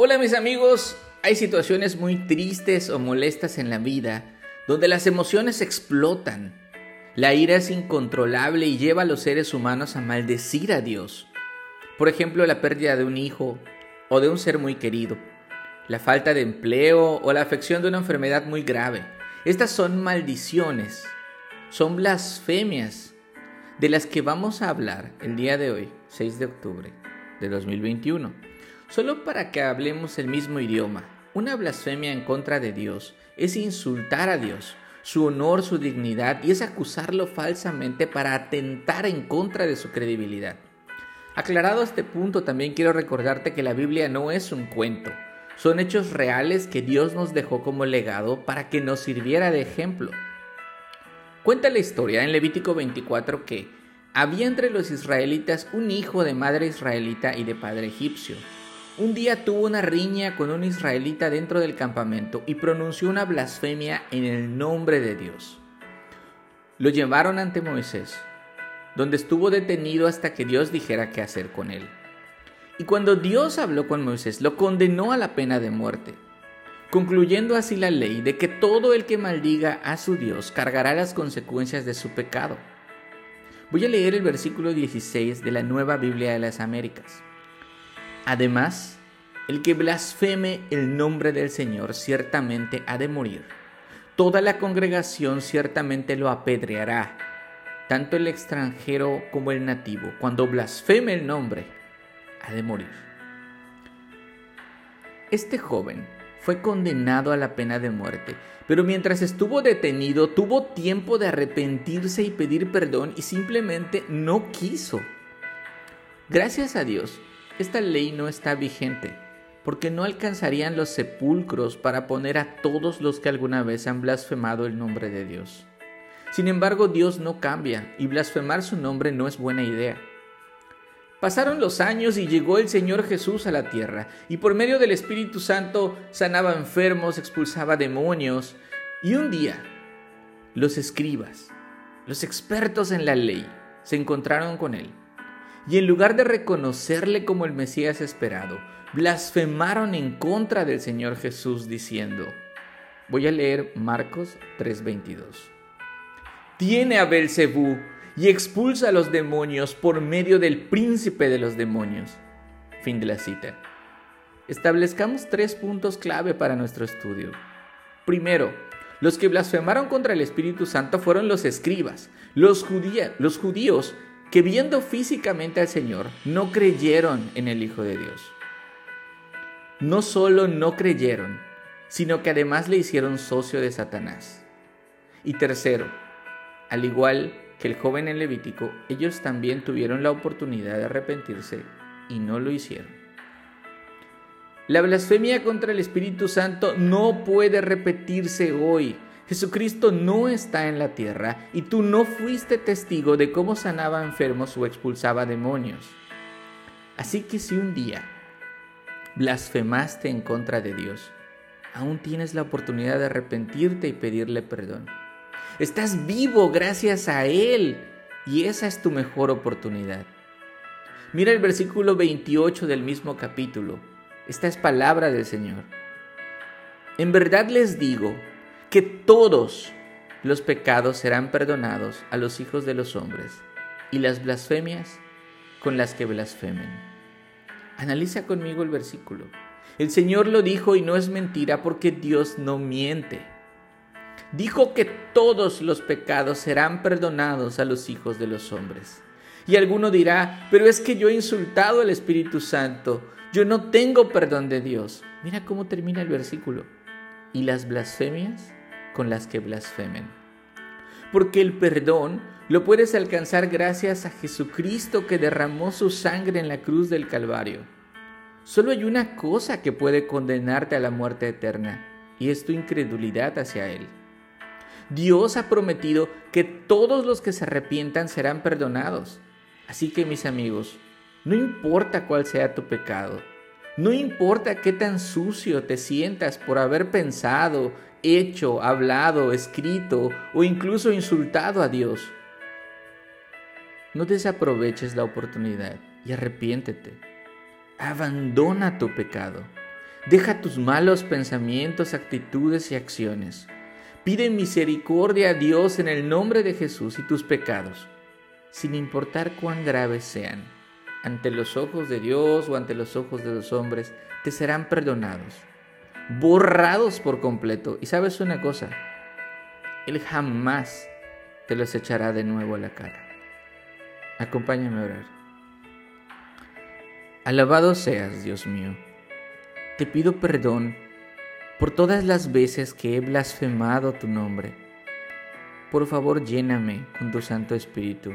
Hola mis amigos, hay situaciones muy tristes o molestas en la vida donde las emociones explotan. La ira es incontrolable y lleva a los seres humanos a maldecir a Dios. Por ejemplo, la pérdida de un hijo o de un ser muy querido, la falta de empleo o la afección de una enfermedad muy grave. Estas son maldiciones, son blasfemias de las que vamos a hablar el día de hoy, 6 de octubre de 2021 solo para que hablemos el mismo idioma. Una blasfemia en contra de Dios es insultar a Dios, su honor, su dignidad y es acusarlo falsamente para atentar en contra de su credibilidad. Aclarado este punto, también quiero recordarte que la Biblia no es un cuento, son hechos reales que Dios nos dejó como legado para que nos sirviera de ejemplo. Cuenta la historia en Levítico 24 que había entre los israelitas un hijo de madre israelita y de padre egipcio. Un día tuvo una riña con un israelita dentro del campamento y pronunció una blasfemia en el nombre de Dios. Lo llevaron ante Moisés, donde estuvo detenido hasta que Dios dijera qué hacer con él. Y cuando Dios habló con Moisés, lo condenó a la pena de muerte, concluyendo así la ley de que todo el que maldiga a su Dios cargará las consecuencias de su pecado. Voy a leer el versículo 16 de la Nueva Biblia de las Américas. Además, el que blasfeme el nombre del Señor ciertamente ha de morir. Toda la congregación ciertamente lo apedreará, tanto el extranjero como el nativo. Cuando blasfeme el nombre, ha de morir. Este joven fue condenado a la pena de muerte, pero mientras estuvo detenido tuvo tiempo de arrepentirse y pedir perdón y simplemente no quiso. Gracias a Dios, esta ley no está vigente, porque no alcanzarían los sepulcros para poner a todos los que alguna vez han blasfemado el nombre de Dios. Sin embargo, Dios no cambia y blasfemar su nombre no es buena idea. Pasaron los años y llegó el Señor Jesús a la tierra, y por medio del Espíritu Santo sanaba enfermos, expulsaba demonios, y un día los escribas, los expertos en la ley, se encontraron con él y en lugar de reconocerle como el Mesías esperado, blasfemaron en contra del Señor Jesús diciendo, voy a leer Marcos 3:22. Tiene a Belcebú y expulsa a los demonios por medio del príncipe de los demonios. Fin de la cita. Establezcamos tres puntos clave para nuestro estudio. Primero, los que blasfemaron contra el Espíritu Santo fueron los escribas. Los, los judíos que viendo físicamente al Señor no creyeron en el Hijo de Dios. No solo no creyeron, sino que además le hicieron socio de Satanás. Y tercero, al igual que el joven en Levítico, ellos también tuvieron la oportunidad de arrepentirse y no lo hicieron. La blasfemia contra el Espíritu Santo no puede repetirse hoy Jesucristo no está en la tierra y tú no fuiste testigo de cómo sanaba enfermos o expulsaba demonios. Así que si un día blasfemaste en contra de Dios, aún tienes la oportunidad de arrepentirte y pedirle perdón. Estás vivo gracias a Él y esa es tu mejor oportunidad. Mira el versículo 28 del mismo capítulo. Esta es palabra del Señor. En verdad les digo, que todos los pecados serán perdonados a los hijos de los hombres y las blasfemias con las que blasfemen. Analiza conmigo el versículo. El Señor lo dijo y no es mentira porque Dios no miente. Dijo que todos los pecados serán perdonados a los hijos de los hombres. Y alguno dirá, pero es que yo he insultado al Espíritu Santo, yo no tengo perdón de Dios. Mira cómo termina el versículo. ¿Y las blasfemias? Con las que blasfemen. Porque el perdón lo puedes alcanzar gracias a Jesucristo que derramó su sangre en la cruz del Calvario. Solo hay una cosa que puede condenarte a la muerte eterna, y es tu incredulidad hacia Él. Dios ha prometido que todos los que se arrepientan serán perdonados. Así que mis amigos, no importa cuál sea tu pecado, no importa qué tan sucio te sientas por haber pensado, hecho, hablado, escrito o incluso insultado a Dios. No desaproveches la oportunidad y arrepiéntete. Abandona tu pecado. Deja tus malos pensamientos, actitudes y acciones. Pide misericordia a Dios en el nombre de Jesús y tus pecados, sin importar cuán graves sean, ante los ojos de Dios o ante los ojos de los hombres, te serán perdonados, borrados por completo. Y sabes una cosa, Él jamás te los echará de nuevo a la cara. Acompáñame a orar. Alabado seas, Dios mío. Te pido perdón por todas las veces que he blasfemado tu nombre. Por favor, lléname con tu Santo Espíritu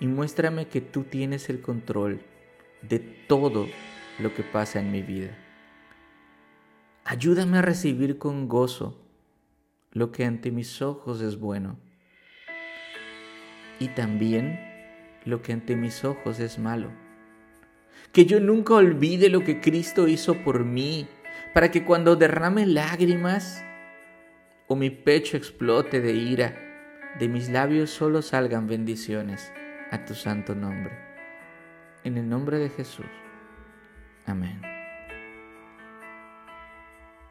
y muéstrame que tú tienes el control de todo lo que pasa en mi vida. Ayúdame a recibir con gozo lo que ante mis ojos es bueno y también lo que ante mis ojos es malo. Que yo nunca olvide lo que Cristo hizo por mí, para que cuando derrame lágrimas o mi pecho explote de ira, de mis labios solo salgan bendiciones a tu santo nombre. En el nombre de Jesús. Amén.